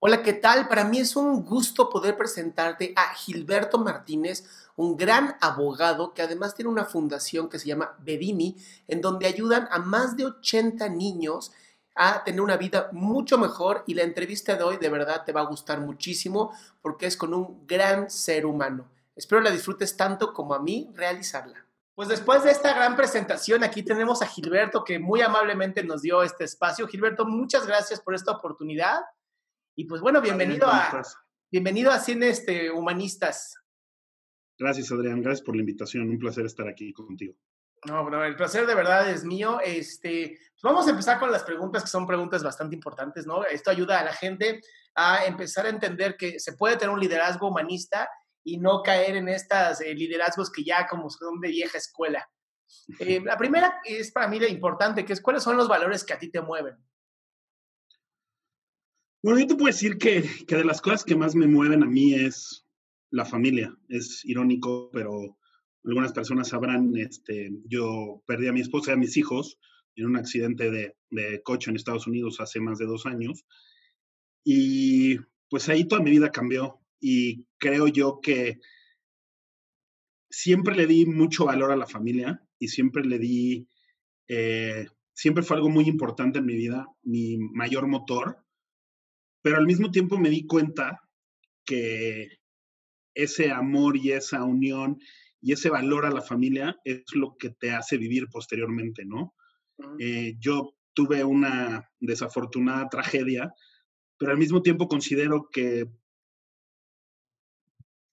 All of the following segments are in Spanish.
Hola, ¿qué tal? Para mí es un gusto poder presentarte a Gilberto Martínez, un gran abogado que además tiene una fundación que se llama Bedini, en donde ayudan a más de 80 niños a tener una vida mucho mejor y la entrevista de hoy de verdad te va a gustar muchísimo porque es con un gran ser humano. Espero la disfrutes tanto como a mí realizarla. Pues después de esta gran presentación, aquí tenemos a Gilberto que muy amablemente nos dio este espacio. Gilberto, muchas gracias por esta oportunidad y pues bueno, bienvenido a, bienvenido a Cine este, Humanistas. Gracias, Adrián. Gracias por la invitación. Un placer estar aquí contigo. No, bueno, el placer de verdad es mío. Este, pues vamos a empezar con las preguntas que son preguntas bastante importantes, ¿no? Esto ayuda a la gente a empezar a entender que se puede tener un liderazgo humanista y no caer en estos eh, liderazgos que ya como son de vieja escuela. Eh, la primera es para mí la importante, que es cuáles son los valores que a ti te mueven. Bueno, yo te puedo decir que, que, de las cosas que más me mueven a mí es la familia. Es irónico, pero algunas personas sabrán, este, yo perdí a mi esposa y a mis hijos en un accidente de, de coche en Estados Unidos hace más de dos años. Y pues ahí toda mi vida cambió y creo yo que siempre le di mucho valor a la familia y siempre le di, eh, siempre fue algo muy importante en mi vida, mi mayor motor pero al mismo tiempo me di cuenta que ese amor y esa unión y ese valor a la familia es lo que te hace vivir posteriormente, ¿no? Eh, yo tuve una desafortunada tragedia, pero al mismo tiempo considero que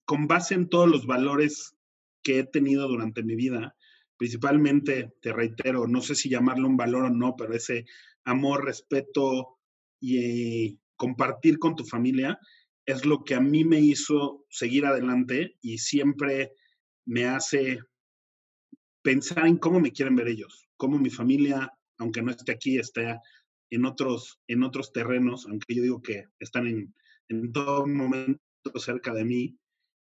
con base en todos los valores que he tenido durante mi vida, principalmente, te reitero, no sé si llamarlo un valor o no, pero ese amor, respeto y compartir con tu familia es lo que a mí me hizo seguir adelante y siempre me hace pensar en cómo me quieren ver ellos, cómo mi familia, aunque no esté aquí, esté en otros, en otros terrenos, aunque yo digo que están en, en todo momento cerca de mí,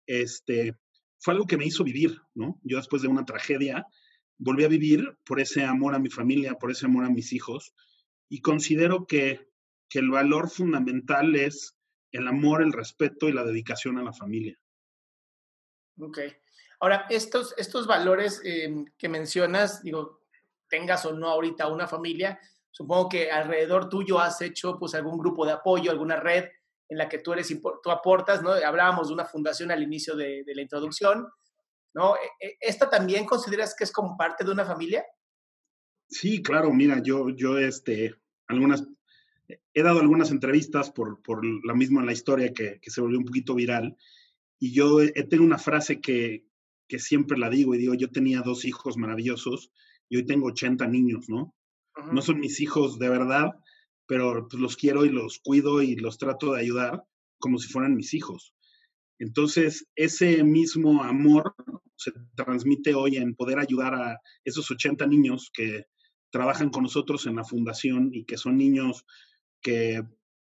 este, fue algo que me hizo vivir, ¿no? Yo después de una tragedia volví a vivir por ese amor a mi familia, por ese amor a mis hijos, y considero que que el valor fundamental es el amor, el respeto y la dedicación a la familia. Ok. Ahora, estos, estos valores em, que mencionas, digo, tengas o no ahorita una familia, supongo que alrededor tuyo has hecho pues algún grupo de apoyo, alguna red en la que tú eres, tú aportas, ¿no? Hablábamos de una fundación al inicio de, de la introducción, ¿no? E, e, ¿Esta también consideras que es como parte de una familia? Sí, claro, mira, yo, yo, este, algunas he dado algunas entrevistas por, por la misma la historia que, que, se volvió un poquito viral y yo he, tengo una frase que, que, siempre la digo y digo, yo tenía dos hijos maravillosos y hoy tengo 80 niños, ¿no? No son mis hijos de verdad, pero pues, los quiero y los cuido y los trato de ayudar como si fueran mis hijos. Entonces, ese mismo amor se transmite hoy en poder ayudar a esos 80 niños que trabajan con nosotros en la fundación y que son niños que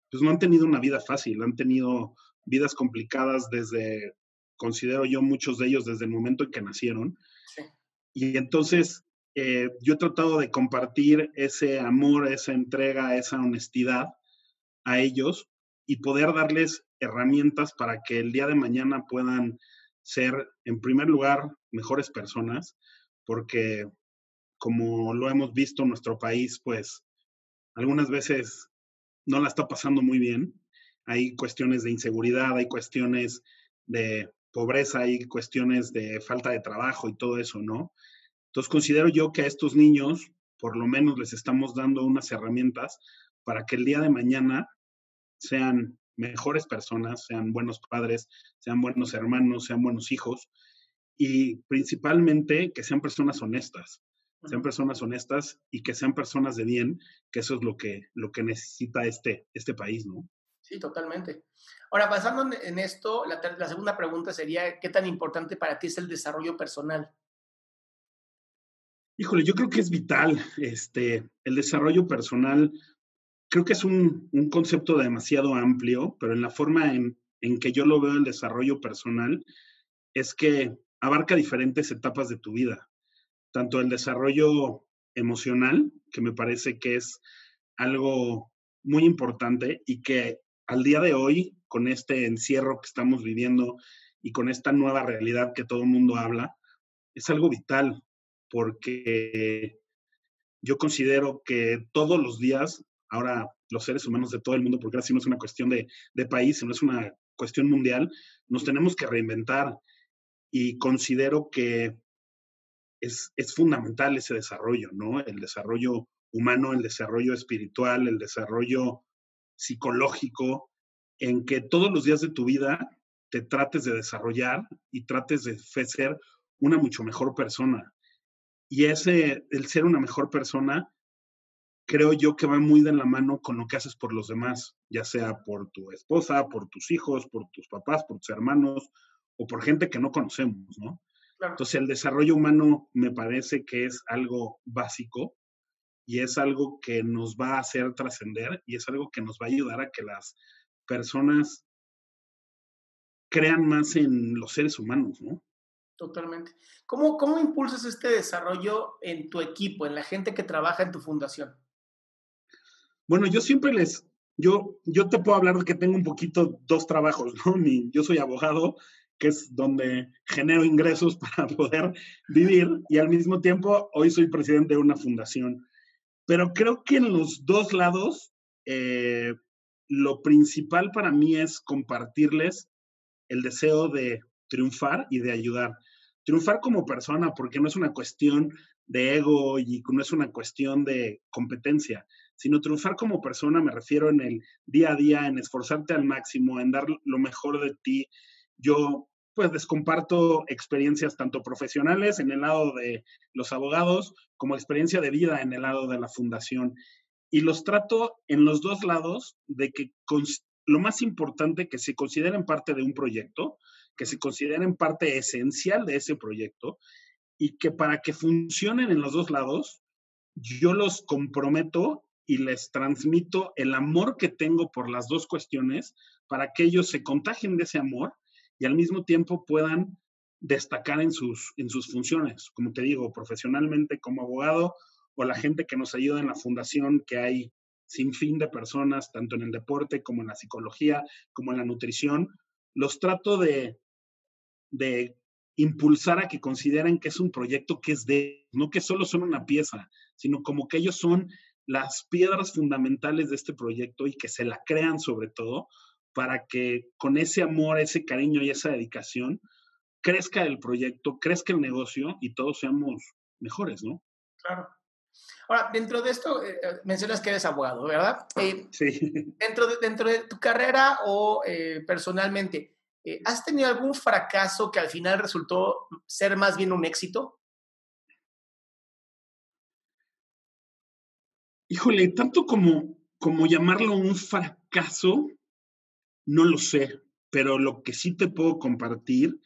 pues, no han tenido una vida fácil, han tenido vidas complicadas desde, considero yo, muchos de ellos desde el momento en que nacieron. Y entonces eh, yo he tratado de compartir ese amor, esa entrega, esa honestidad a ellos y poder darles herramientas para que el día de mañana puedan ser, en primer lugar, mejores personas, porque como lo hemos visto en nuestro país, pues algunas veces no la está pasando muy bien. Hay cuestiones de inseguridad, hay cuestiones de pobreza, hay cuestiones de falta de trabajo y todo eso, ¿no? Entonces considero yo que a estos niños, por lo menos les estamos dando unas herramientas para que el día de mañana sean mejores personas, sean buenos padres, sean buenos hermanos, sean buenos hijos y principalmente que sean personas honestas sean personas honestas y que sean personas de bien, que eso es lo que, lo que necesita este, este país, ¿no? Sí, totalmente. Ahora, basando en esto, la, la segunda pregunta sería, ¿qué tan importante para ti es el desarrollo personal? Híjole, yo creo que es vital. Este, el desarrollo personal, creo que es un, un concepto demasiado amplio, pero en la forma en, en, que yo lo veo el desarrollo personal, es que abarca diferentes etapas de tu vida tanto el desarrollo emocional, que me parece que es algo muy importante y que al día de hoy, con este encierro que estamos viviendo y con esta nueva realidad que todo el mundo habla, es algo vital, porque yo considero que todos los días, ahora los seres humanos de todo el mundo, porque así no es una cuestión de, de país, sino es una cuestión mundial, nos tenemos que reinventar. Y considero que es, es, fundamental ese desarrollo, ¿no? El desarrollo humano, el desarrollo espiritual, el desarrollo psicológico, en que todos los días de tu vida te trates de desarrollar y trates de ser una mucho mejor persona. Y ese, el ser una mejor persona, creo yo que va muy de la mano con lo que haces por los demás, ya sea por tu esposa, por tus hijos, por tus papás, por tus hermanos o por gente que no conocemos, ¿no? Entonces el desarrollo humano me parece que es algo básico y es algo que nos va a hacer trascender y es algo que nos va a ayudar a que las personas crean más en los seres humanos, ¿no? Totalmente. ¿Cómo, ¿Cómo impulsas este desarrollo en tu equipo, en la gente que trabaja en tu fundación? Bueno, yo siempre les, yo, yo te puedo hablar de que tengo un poquito dos trabajos, ¿no? yo soy abogado, que es donde genero ingresos para poder vivir, y al mismo tiempo hoy soy presidente de una fundación. Pero creo que en los dos lados, eh, lo principal para mí es compartirles el deseo de triunfar y de ayudar triunfar como persona, porque no es una cuestión de ego y no es una cuestión de competencia, sino triunfar como persona, me refiero en el día a día, en esforzarte al máximo, en dar lo mejor de ti. Yo pues les comparto experiencias tanto profesionales en el lado de los abogados como experiencia de vida en el lado de la fundación. Y los trato en los dos lados de que lo más importante que se consideren parte de un proyecto, que se consideren parte esencial de ese proyecto y que para que funcionen en los dos lados, yo los comprometo y les transmito el amor que tengo por las dos cuestiones para que ellos se contagien de ese amor y al mismo tiempo puedan destacar en sus, en sus funciones, como te digo, profesionalmente como abogado o la gente que nos ayuda en la fundación, que hay sin fin de personas, tanto en el deporte como en la psicología, como en la nutrición, los trato de, de impulsar a que consideren que es un proyecto que es de, no que solo son una pieza, sino como que ellos son las piedras fundamentales de este proyecto y que se la crean sobre todo para que con ese amor, ese cariño y esa dedicación crezca el proyecto, crezca el negocio y todos seamos mejores, ¿no? Claro. Ahora, dentro de esto, eh, eh, mencionas que eres abogado, ¿verdad? Eh, sí. Dentro de, dentro de tu carrera o personalmente, ¿has tenido algún fracaso que al final resultó ser más bien un éxito? Híjole, tanto como, como llamarlo un fracaso, no lo sé, pero lo que sí te puedo compartir,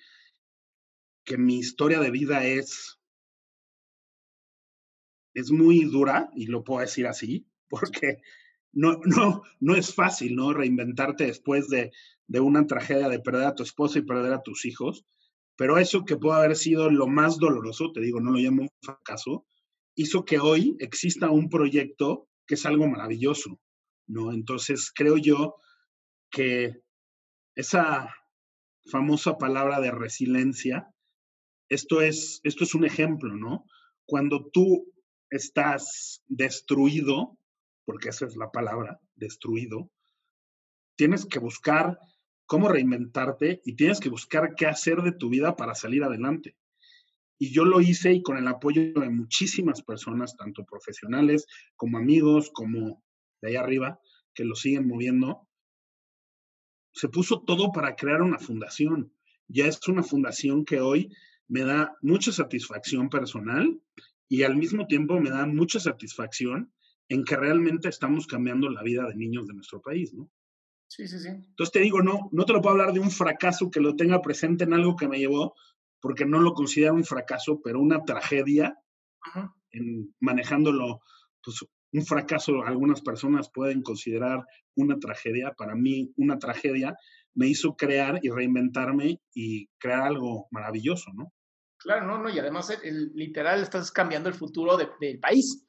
que mi historia de vida es es muy dura, y lo puedo decir así, porque no, no, no es fácil, ¿no? Reinventarte después de, de una tragedia de perder a tu esposa y perder a tus hijos. Pero eso que puede haber sido lo más doloroso, te digo, no lo llamo un fracaso, hizo que hoy exista un proyecto que es algo maravilloso, ¿no? Entonces creo yo que esa famosa palabra de resiliencia, esto es, esto es un ejemplo, ¿no? Cuando tú estás destruido, porque esa es la palabra, destruido, tienes que buscar cómo reinventarte y tienes que buscar qué hacer de tu vida para salir adelante. Y yo lo hice y con el apoyo de muchísimas personas, tanto profesionales como amigos, como de ahí arriba, que lo siguen moviendo, se puso todo para crear una fundación. Ya es una fundación que hoy me da mucha satisfacción personal y al mismo tiempo me da mucha satisfacción en que realmente estamos cambiando la vida de niños de nuestro país, ¿no? Sí, sí, sí. Entonces te digo, no, no te lo puedo hablar de un fracaso que lo tenga presente en algo que me llevó, porque no lo considero un fracaso, pero una tragedia, en manejándolo, pues un fracaso algunas personas pueden considerar una tragedia, para mí una tragedia me hizo crear y reinventarme y crear algo maravilloso, ¿no? Claro, no, no, y además el, literal estás cambiando el futuro del país.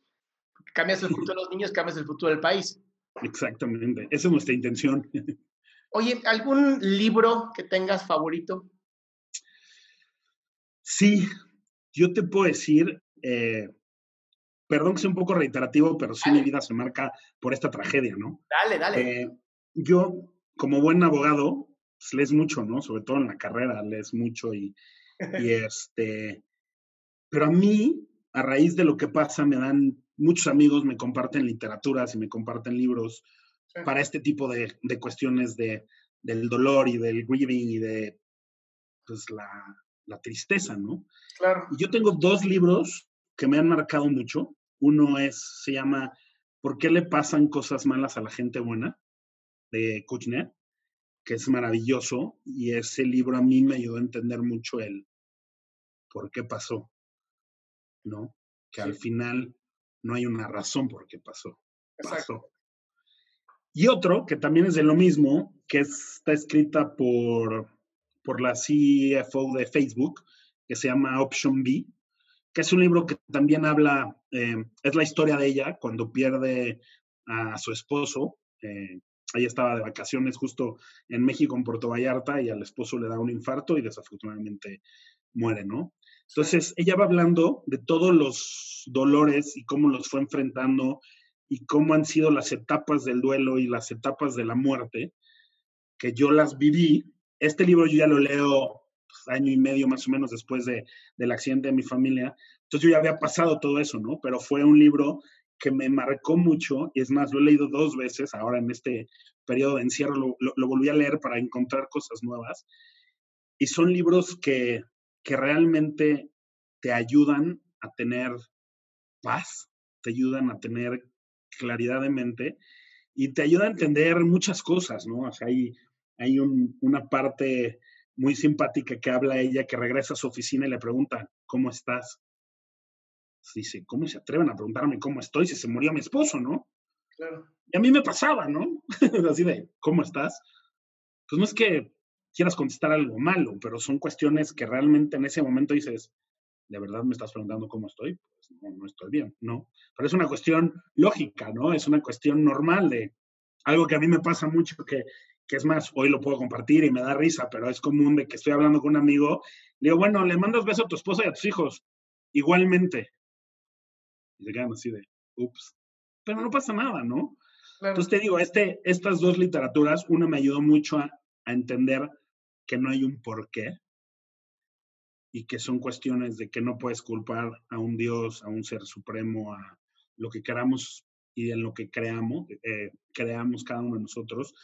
Cambias el futuro de los niños, cambias el futuro del país. Exactamente, esa es nuestra intención. Oye, ¿algún libro que tengas favorito? Sí, yo te puedo decir, eh, perdón que sea un poco reiterativo, pero sí mi vida se marca por esta tragedia, ¿no? Dale, dale. Eh, yo, como buen abogado, pues, lees mucho, ¿no? Sobre todo en la carrera, lees mucho y, y este, pero a mí, a raíz de lo que pasa, me dan muchos amigos, me comparten literaturas y me comparten libros para este tipo de, de cuestiones de, del dolor y del grieving y de pues, la, la tristeza, ¿no? Claro. Y yo tengo dos libros que me han marcado mucho. Uno es, se llama ¿Por qué le pasan cosas malas a la gente buena? de Kuchner, que es maravilloso. Y ese libro a mí me ayudó a entender mucho el por qué pasó, ¿no? Que al final no hay una razón por qué pasó. Pasó. Y otro que también es de lo mismo, que está escrita por por la CFO de Facebook, que se llama Option B, que es un libro que también habla, eh, es la historia de ella cuando pierde a su esposo. Eh, ella estaba de vacaciones justo en México, en Puerto Vallarta, y al esposo le da un infarto y desafortunadamente muere, ¿no? Entonces, ella va hablando de todos los dolores y cómo los fue enfrentando y cómo han sido las etapas del duelo y las etapas de la muerte, que yo las viví este libro yo ya lo leo año y medio más o menos después de, del accidente de mi familia. Entonces yo ya había pasado todo eso, ¿no? Pero fue un libro que me marcó mucho y es más, lo he leído dos veces ahora en este periodo de encierro, lo, lo, volví a leer para encontrar cosas nuevas. Y son libros que, que realmente te ayudan a tener paz, te ayudan a tener claridad de mente y te ayudan a entender muchas cosas, ¿no? O sea, hay, hay una parte muy simpática que habla ella que regresa a su oficina y le pregunta, ¿cómo estás? Dice, ¿cómo se atreven a preguntarme cómo estoy si se murió mi esposo, no? Claro. Y a mí me pasaba, ¿no? Así de, ¿cómo estás? Pues no es que quieras contestar algo malo, pero son cuestiones que realmente en ese momento dices, ¿de verdad me estás preguntando cómo estoy? Pues no, no estoy bien, ¿no? Pero es una cuestión lógica, ¿no? Es una cuestión normal de algo que a mí me pasa mucho, que que es más, hoy lo puedo compartir y me da risa, pero es común de que estoy hablando con un amigo, le digo, bueno, le mandas beso a tu esposa y a tus hijos, igualmente. Y se quedan así de, ups, pero no pasa nada, ¿no? Entonces te digo, este, estas dos literaturas, una me ayudó mucho a, a entender que no hay un porqué y que son cuestiones de que no puedes culpar a un Dios, a un ser supremo, a lo que queramos y en lo que creamos, eh, creamos cada uno de nosotros,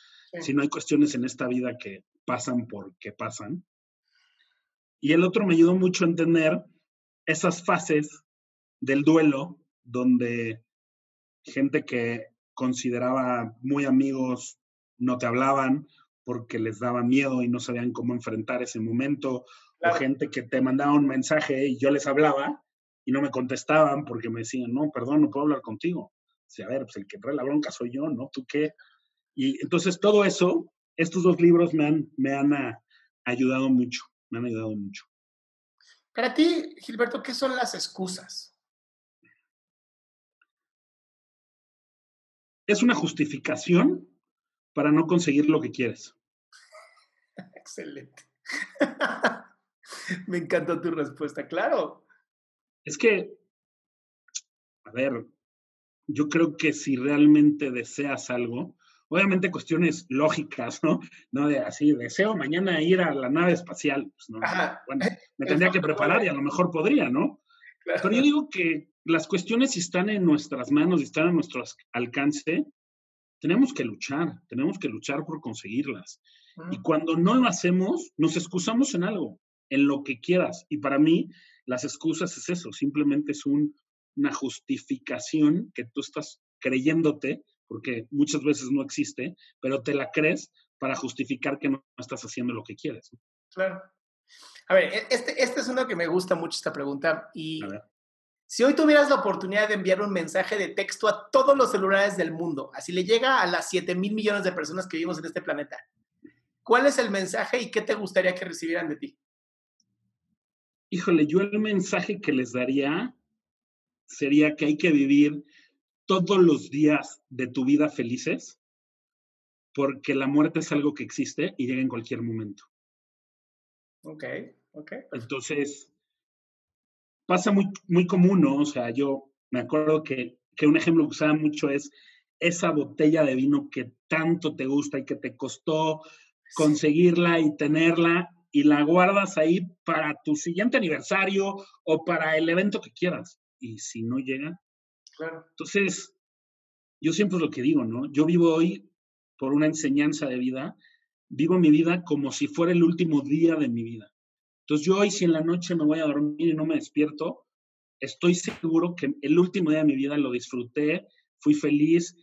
si no hay cuestiones en esta vida que pasan porque pasan. Y el otro me ayudó mucho a entender esas fases del duelo donde gente que consideraba muy amigos no te hablaban porque les daba miedo y no sabían cómo enfrentar ese momento, o gente que te mandaba un mensaje y yo les hablaba y no me contestaban porque me decían, no, perdón, no puedo hablar contigo. A ver, pues el que trae la bronca soy yo, ¿no? ¿Tú qué? Y entonces todo eso, estos dos libros me han, me han ah, ayudado mucho, me han ayudado mucho. Para ti, Gilberto, ¿qué son las excusas? Es una justificación para no conseguir lo que quieres. Excelente. Me encantó tu respuesta, claro. Es que, a ver, yo creo que si realmente deseas algo, obviamente cuestiones lógicas, ¿no? No de así, deseo mañana ir a la nave espacial. Pues no, bueno, me tendría que preparar y a lo mejor podría, ¿no? Pero yo digo que las cuestiones si están en nuestras manos y están a nuestro alcance, tenemos que luchar, tenemos que luchar por conseguirlas. Y cuando no lo hacemos, nos excusamos en algo, en lo que quieras. Y para mí, las excusas es eso, simplemente es un, una justificación que tú estás creyéndote porque muchas veces no existe, pero te la crees para justificar que no estás haciendo lo que quieres. Claro. A ver, e, este, este es uno que me gusta mucho esta pregunta. Y si hoy tuvieras la oportunidad de enviar un mensaje de texto a todos los celulares del mundo, así le llega a las 7 mil millones de personas que vivimos en este planeta, ¿cuál es el mensaje y qué te gustaría que recibieran de ti? Híjole, yo el mensaje que les daría sería que hay que vivir todos los días de tu vida felices, porque la muerte es algo que existe y llega en cualquier momento. Ok, ok. Entonces, pasa muy, muy común, ¿no? O sea, yo me acuerdo que, que un ejemplo que usaba mucho es esa botella de vino que tanto te gusta y que te costó conseguirla y tenerla y la guardas ahí para tu siguiente aniversario o para el evento que quieras. Y si no llega, Claro. entonces yo siempre es lo que digo, ¿no? Yo vivo hoy por una enseñanza de vida, vivo mi vida como si fuera el último día de mi vida. Entonces yo hoy si en la noche me voy a dormir y no me despierto, estoy seguro que el último día de mi vida lo disfruté, fui feliz,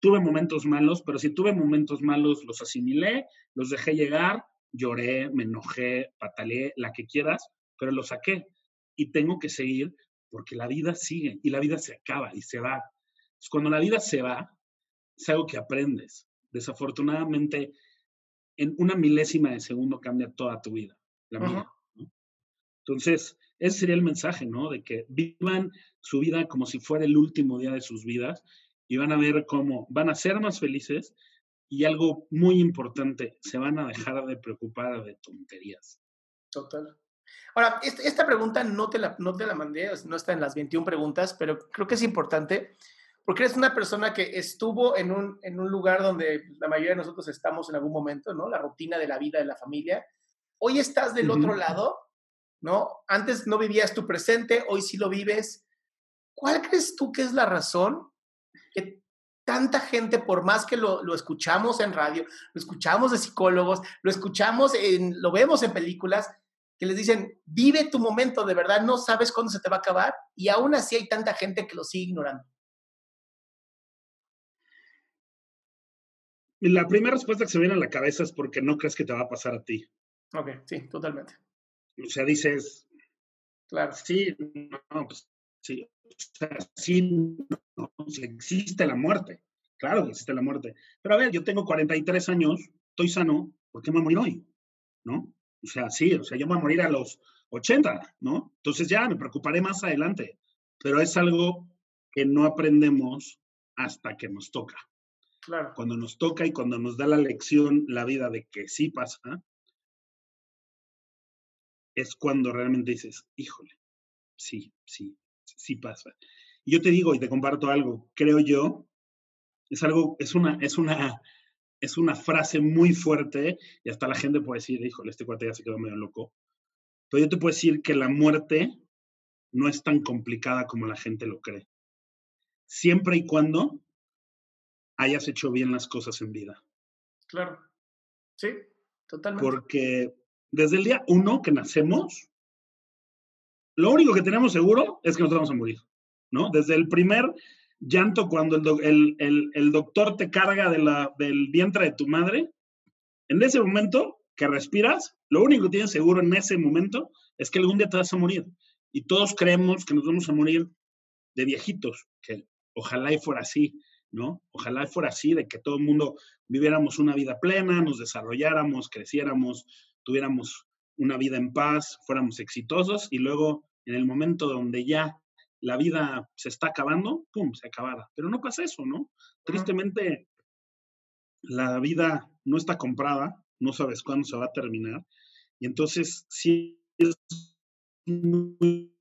tuve momentos malos, pero si tuve momentos malos los asimilé, los dejé llegar, lloré, me enojé, pataleé, la que quieras, pero lo saqué y tengo que seguir porque la vida sigue y la vida se acaba y se va. cuando la vida se va, es algo que aprendes. Desafortunadamente, en una milésima de segundo cambia toda tu vida, la mía. ¿no? Entonces, ese sería el mensaje, ¿no? De que vivan su vida como si fuera el último día de sus vidas y van a ver cómo van a ser más felices y algo muy importante, se van a dejar de preocupar de tonterías. Total. Ahora, esta, pregunta no te, la, no te la mandé, no está en las 21 preguntas, pero creo que es importante porque eres una persona que estuvo en un, en un lugar donde la mayoría de nosotros estamos en algún momento, ¿no? La rutina de la vida de la familia. Hoy estás del uh -huh. otro lado, ¿no? Antes no vivías tu presente, hoy sí lo vives. ¿Cuál crees tú que es la razón que tanta gente, por más que lo, lo, escuchamos en radio, lo escuchamos de psicólogos, lo escuchamos, en, lo vemos en películas, que les dicen, vive tu momento, de verdad, no sabes cuándo se te va a acabar, y aún así hay tanta gente que lo sigue ignorando. La primera respuesta que se viene a la cabeza es porque no crees que te va a pasar a ti. Ok, sí, totalmente. O sea, dices, claro. sí, no, pues sí, o sea, sí, no, existe la muerte. Claro que existe la muerte. Pero a ver, yo tengo 43 años, estoy sano, ¿por qué me voy a morir hoy? ¿No? O sea, sí, o sea, yo me voy a morir a los 80, ¿no? Entonces ya me preocuparé más adelante. Pero es algo que no aprendemos hasta que nos toca. Claro. Cuando nos toca y cuando nos da la lección la vida de que sí pasa, es cuando realmente dices, híjole, sí, sí, sí pasa. Y yo te digo y te comparto algo, creo yo, es algo, es una, es una, es una frase muy fuerte y hasta la gente puede decir, híjole, este cuate ya se quedó medio loco. Pero yo te puedo decir que la muerte no es tan complicada como la gente lo cree. Siempre y cuando hayas hecho bien las cosas en vida. Claro. Sí, totalmente. Porque desde el día uno que nacemos, lo único que tenemos seguro es que nos vamos a morir, ¿no? Desde el primer llanto cuando el, el, el, doctor te carga de del vientre de tu madre, en ese momento que respiras, lo único que tienes seguro en ese momento es que algún día te vas a morir. Y todos creemos que nos vamos a morir de viejitos, que ojalá fuera así, ¿no? Ojalá fuera así, de que todo el mundo viviéramos una vida plena, nos desarrolláramos, creciéramos, tuviéramos una vida en paz, fuéramos exitosos y luego en el momento donde ya la vida se está acabando, ¡pum!, se acabara. Pero no pasa eso, ¿no? Tristemente, la vida no está comprada, no sabes cuándo se va a terminar y entonces sí es muy...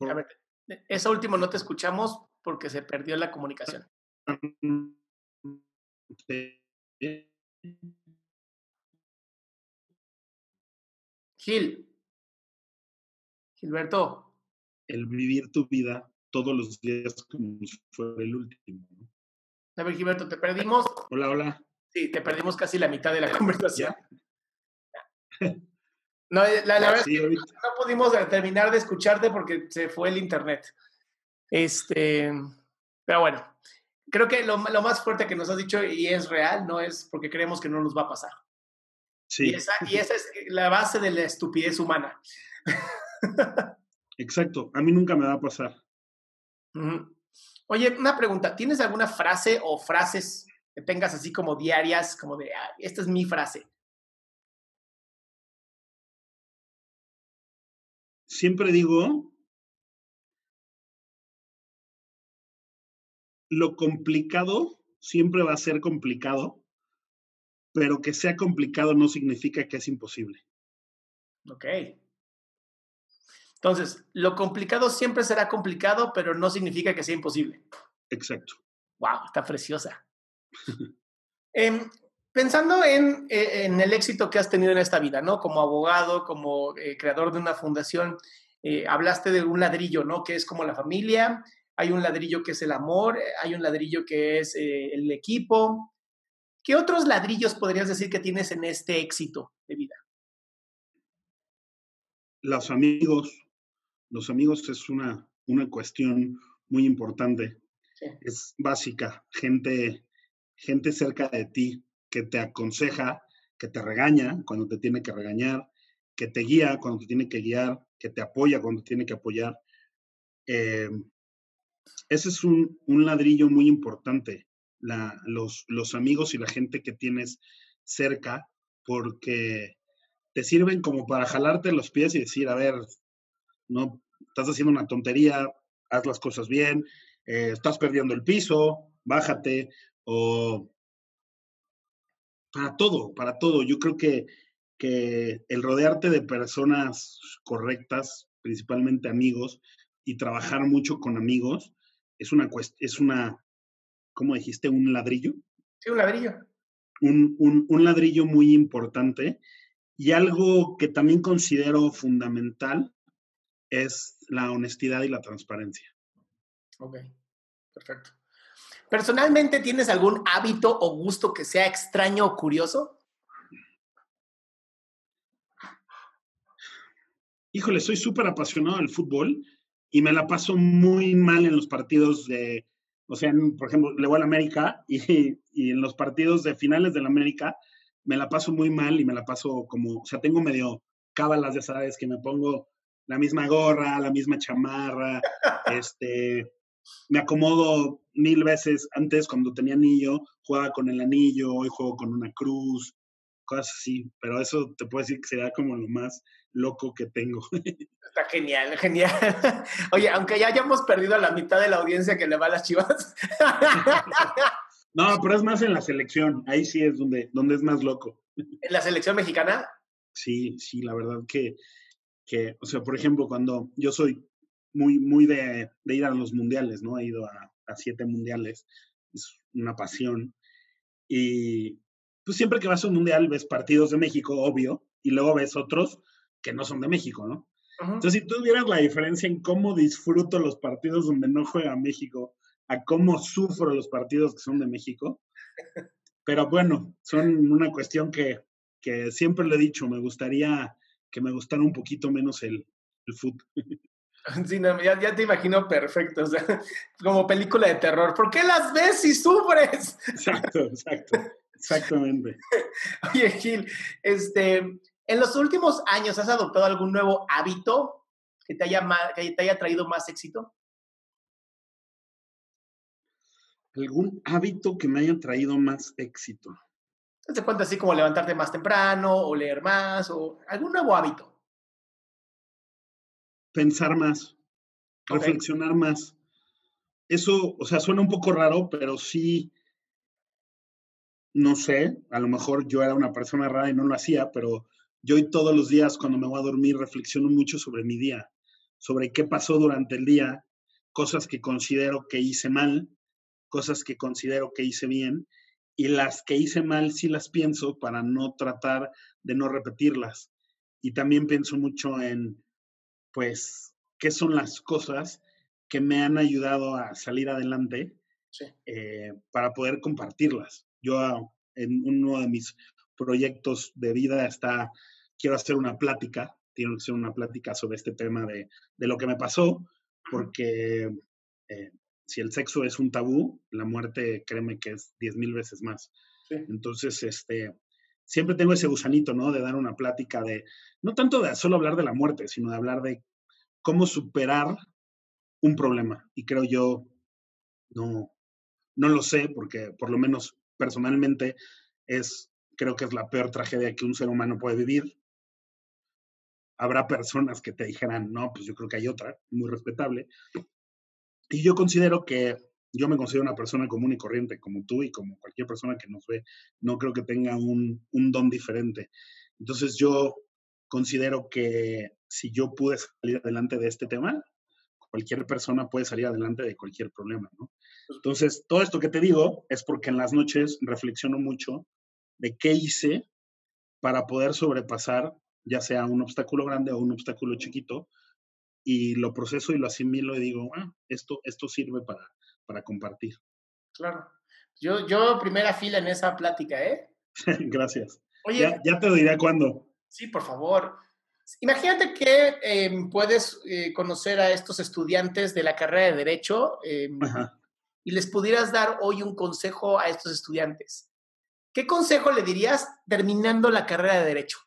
A ver, esa última no te escuchamos porque se perdió la comunicación. Gil. Gilberto. El vivir tu vida todos los días como si fuera el último. ¿no? A ver, Gilberto, te perdimos. Hola, hola. Sí, te perdimos casi la mitad de la conversación. No, la, la verdad sí, es que no pudimos terminar de escucharte porque se fue el internet. Este, pero bueno, creo que lo, lo, más fuerte que nos has dicho y es real, no es porque creemos que no nos va a pasar. Sí. Y esa, y esa es la base de la estupidez humana. Exacto, a mí nunca me va a pasar. Oye, una pregunta, ¿tienes alguna frase o frases que tengas así como diarias, como de, ah, esta es mi frase? Siempre digo, lo complicado siempre va a ser complicado, pero que sea complicado no significa que es imposible. Ok. Entonces, lo complicado siempre será complicado, pero no significa que sea imposible. Exacto. Wow, está preciosa. Em, pensando en, eh, en, el éxito que has tenido en esta vida, ¿no? Como abogado, como eh, creador de una fundación, eh, hablaste de un ladrillo, ¿no? Que es como la familia, hay un ladrillo que es el amor, hay un ladrillo que es el equipo. ¿Qué otros ladrillos podrías decir que tienes en este éxito de vida? Los amigos. Los amigos es una, una cuestión muy importante. Es básica. Gente, gente cerca de ti que te aconseja, que te regaña cuando te tiene que regañar, que te guía cuando te tiene que guiar, que te apoya cuando te tiene que apoyar. Eh, ese es un, un, ladrillo muy importante, la, los, los amigos y la gente que tienes cerca, porque te sirven como para jalarte los pies y decir, a ver, no, estás haciendo una tontería, haz las cosas bien, eh, estás perdiendo el piso, bájate, o para todo, para todo. Yo creo que, que el rodearte de personas correctas, principalmente amigos, y trabajar mucho con amigos, es una, es una ¿cómo dijiste? ¿Un ladrillo? Sí, un ladrillo. Un, un, un ladrillo muy importante y algo que también considero fundamental es la honestidad y la transparencia. Ok, perfecto. ¿Personalmente tienes algún hábito o gusto que sea extraño o curioso? Híjole, soy súper apasionado del fútbol y me la paso muy mal en los partidos de, o sea, por ejemplo, le voy a la América y, y, en los partidos de finales de la América me la paso muy mal y me la paso como, o sea, tengo medio cábalas, ya sabes, que me pongo la misma gorra, la misma chamarra, este, me acomodo mil veces. Antes, cuando tenía anillo, jugaba con el anillo, hoy juego con una cruz, cosas así. Pero eso te puedo decir que será como lo más loco que tengo. Está genial, genial. Oye, aunque ya hayamos perdido a la mitad de la audiencia que le va a las chivas. No, pero es más en la selección. Ahí sí es donde, donde es más loco. ¿En la selección mexicana? Sí, sí, la verdad que, que, o sea, por ejemplo, cuando yo soy muy, muy de, ir a los mundiales, ¿no? He ido a, siete mundiales, es una pasión. Y pues siempre que vas a un mundial ves partidos de México, obvio, y luego ves otros que no son de México, ¿no? Entonces, si tú vieras la diferencia en cómo disfruto los partidos donde no juega México, a cómo sufro los partidos que son de México, pero bueno, son una cuestión que, que siempre le he dicho, me gustaría que me gustara un poquito menos el, el fútbol. Sí, ya, te imagino perfecto, o sea, como película de terror. ¿Por qué las ves si sufres? Exacto, exacto, exactamente. Oye, Gil, este, en los últimos años, ¿has adoptado algún nuevo hábito que te haya, que te haya traído más éxito? ¿Algún hábito que me haya traído más éxito? ¿Te cuenta así como levantarte más temprano o leer más o algún nuevo hábito? pensar más, reflexionar más. Eso, o sea, suena un poco raro, pero sí, no sé, a lo mejor yo era una persona rara y no lo hacía, pero yo hoy todos los días cuando me voy a dormir reflexiono mucho sobre mi día, sobre qué pasó durante el día, cosas que considero que hice mal, cosas que considero que hice bien, y las que hice mal sí las pienso para no tratar de no repetirlas. Y también pienso mucho en pues, qué son las cosas que me han ayudado a salir adelante eh, para poder compartirlas. Yo ah, en uno de mis proyectos de vida está, quiero hacer una plática, tiene que ser una plática sobre este tema de, de lo que me pasó, porque eh, si el sexo es un tabú, la muerte, créeme que es diez mil veces más. Entonces, este, siempre tengo ese gusanito, ¿no? De dar una plática de, no tanto de solo hablar de la muerte, sino de hablar de cómo superar un problema. Y creo yo, no, no lo sé, porque por lo menos personalmente es, creo que es la peor tragedia que un ser humano puede vivir. Habrá personas que te dijeran, no, pues yo creo que hay otra, muy respetable. Y yo considero que yo me considero una persona común y corriente, como tú y como cualquier persona que nos ve. No creo que tenga un, un don diferente. Entonces yo considero que si yo pude salir adelante de este tema, cualquier persona puede salir adelante de cualquier problema, ¿no? Entonces, todo esto que te digo es porque en las noches reflexiono mucho de qué hice para poder sobrepasar ya sea un obstáculo grande o un obstáculo chiquito, y lo proceso y lo asimilo y digo, ah, esto, esto sirve para, para compartir. Claro. Yo, yo primera fila en esa plática, ¿eh? Gracias. Oye, ya, te diré cuándo. Sí, por favor. Imagínate que em, puedes eh, conocer a estos estudiantes de la carrera de Derecho em, y les pudieras dar hoy un consejo a estos estudiantes. ¿Qué consejo le dirías terminando la carrera de Derecho?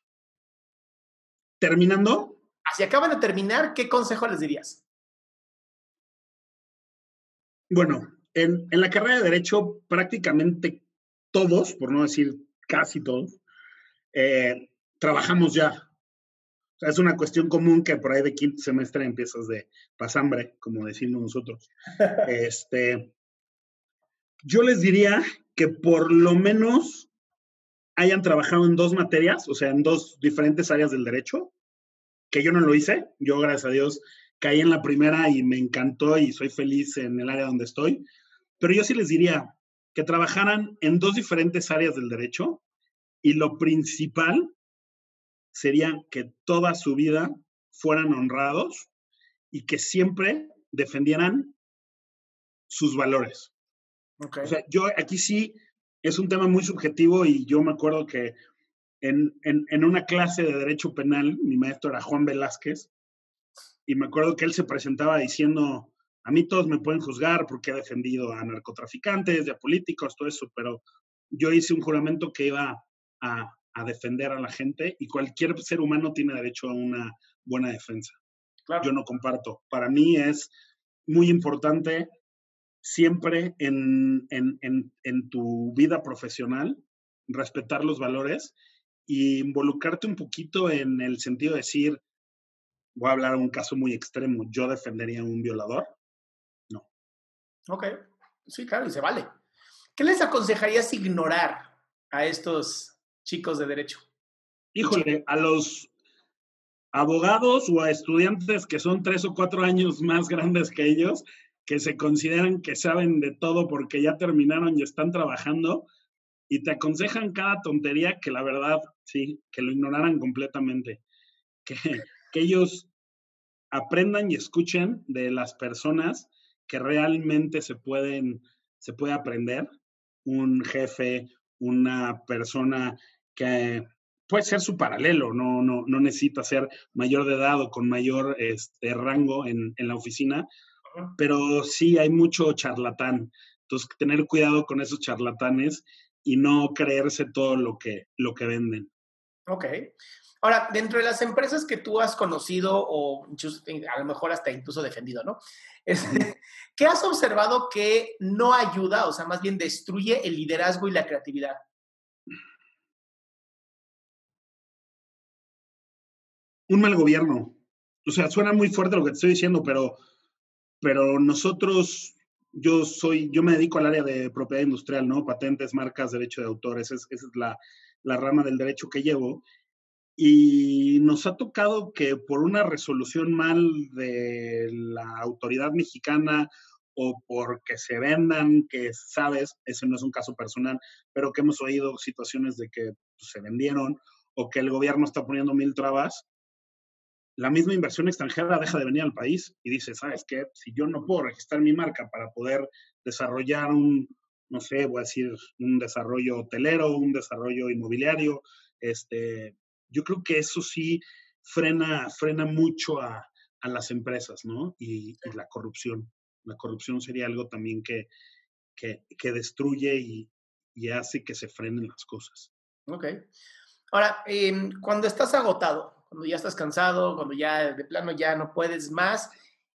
¿Terminando? Si acaban de terminar, ¿qué consejo les dirías? Bueno, en, la carrera de Derecho prácticamente todos, por no decir casi todos, eh, trabajamos ya. es una cuestión común que por ahí de quinto semestre empiezas de pasambre, como decimos nosotros. este, yo les diría que por lo menos hayan trabajado en dos materias, o sea, en dos diferentes áreas del derecho, que yo no lo hice. Yo, gracias a Dios, caí en la primera y me encantó y soy feliz en el área donde estoy. Pero yo sí les diría que trabajaran en dos diferentes áreas del derecho y lo principal sería que toda su vida fueran honrados y que siempre defendieran sus valores. O sea, yo aquí sí es un tema muy subjetivo y yo me acuerdo que en, en, una clase de derecho penal, mi maestro era Juan Velázquez, y me acuerdo que él se presentaba diciendo, a mí todos me pueden juzgar porque he defendido a narcotraficantes, a políticos, todo eso, pero yo hice un juramento que iba a, a defender a la gente y cualquier ser humano tiene derecho a una buena defensa. Yo no comparto. Para mí es muy importante siempre en, en, tu vida profesional, respetar los valores y involucrarte un poquito en el sentido de decir, voy a hablar de un caso muy extremo, yo defendería a un violador. No. Ok, sí, claro, y se vale. ¿Qué les aconsejarías ignorar a estos chicos de derecho? Híjole, a los abogados o a estudiantes que son tres o cuatro años más grandes que ellos, que se consideran que saben de todo porque ya terminaron y están trabajando y te aconsejan cada tontería que la verdad, sí, que lo ignoraran completamente. Que, que ellos aprendan y escuchen de las personas que realmente se pueden, se puede aprender. Un jefe, una persona que puede ser su paralelo, no, no, no necesita ser mayor de edad o con mayor este, rango en, en la oficina, pero sí hay mucho charlatán. Entonces, tener cuidado con esos charlatanes y no creerse todo lo que, lo que venden. Ok. Ahora, dentro de las empresas que tú has conocido o a lo mejor hasta incluso defendido, ¿no? ¿Qué has observado que no ayuda, o sea, más bien destruye el liderazgo y la creatividad? Un mal gobierno. O sea, suena muy fuerte lo que te estoy diciendo, pero pero nosotros, yo soy, yo me dedico al área de propiedad industrial, ¿no? Patentes, marcas, derecho de autor, esa es, la, la rama del derecho que llevo. Y nos ha tocado que por una resolución mal de la autoridad mexicana o porque se vendan, que sabes, ese no es un caso personal, pero que hemos oído situaciones de que pues, se vendieron o que el gobierno está poniendo mil trabas, la misma inversión extranjera deja de venir al país y dice, ¿sabes qué? Si yo no puedo registrar mi marca para poder desarrollar un, no sé, voy a decir, un desarrollo hotelero, un desarrollo inmobiliario, este, yo creo que eso sí frena, frena mucho a, las empresas, ¿no? Y, la corrupción. La corrupción sería algo también que, que, destruye y, y, hace que se frenen las cosas. Ok. Ahora, em, cuando estás agotado, cuando ya estás cansado, cuando ya de plano ya no puedes más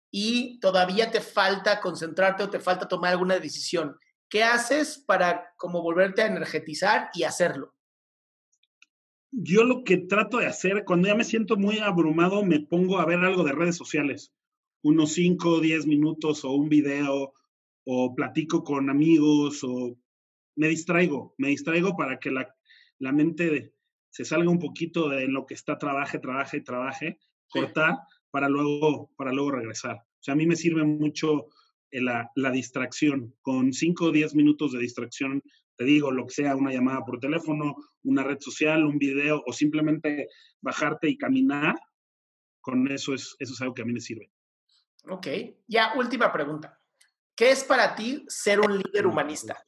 y todavía te falta concentrarte o te falta tomar alguna decisión. ¿Qué haces para como volverte a energetizar y hacerlo? Yo lo que trato de hacer, cuando ya me siento muy abrumado, me pongo a ver algo de redes sociales, unos 5 o 10 minutos o un video o platico con amigos o me distraigo, me distraigo para que la, la mente se salga un poquito de lo que está, trabaje, trabaje, trabaje, cortar para luego, para luego regresar. O sea, a mí me sirve mucho la, la distracción. Con 5 o 10 minutos de distracción, te digo, lo que sea, una llamada por teléfono, una red social, un video o simplemente bajarte y caminar, con eso es, eso es algo que a mí me sirve. Ok, ya última pregunta. ¿Qué es para ti ser un líder humanista?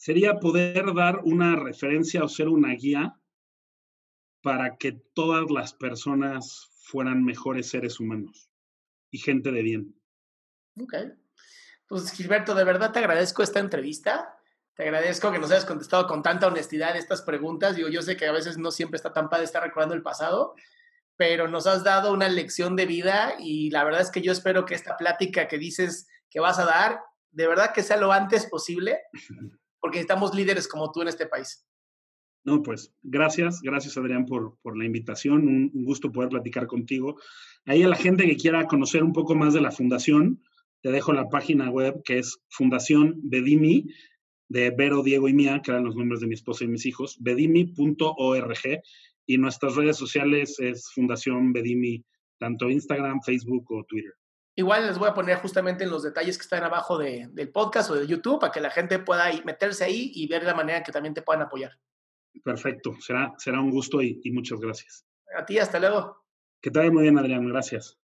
Sería poder dar una referencia o ser una guía para que todas las personas fueran mejores seres humanos y gente de bien. Ok. Pues Gilberto, de verdad te agradezco esta entrevista. Te agradezco que nos hayas contestado con tanta honestidad estas preguntas. Digo, yo sé que a veces no siempre está tan padre estar recordando el pasado, pero nos has dado una lección de vida y la verdad es que yo espero que esta plática que dices que vas a dar, de verdad que sea lo antes posible, porque necesitamos líderes como tú en este país. No, pues gracias, gracias Adrián por, por la invitación, un, gusto poder platicar contigo. Ahí a la gente que quiera conocer un poco más de la fundación, te dejo la página web que es Fundación Bedimi, de Vero, Diego y Mía, que eran los nombres de mi esposa y mis hijos, bedimi.org, y nuestras redes sociales es Fundación Bedimi, tanto Instagram, Facebook o Twitter. Igual les voy a poner justamente en los detalles que están abajo del podcast o de YouTube para que la gente pueda meterse ahí y ver la manera que también te puedan apoyar. Perfecto, será, será un gusto y, muchas gracias. A ti, hasta luego. Que te vaya muy bien, Adrián, gracias.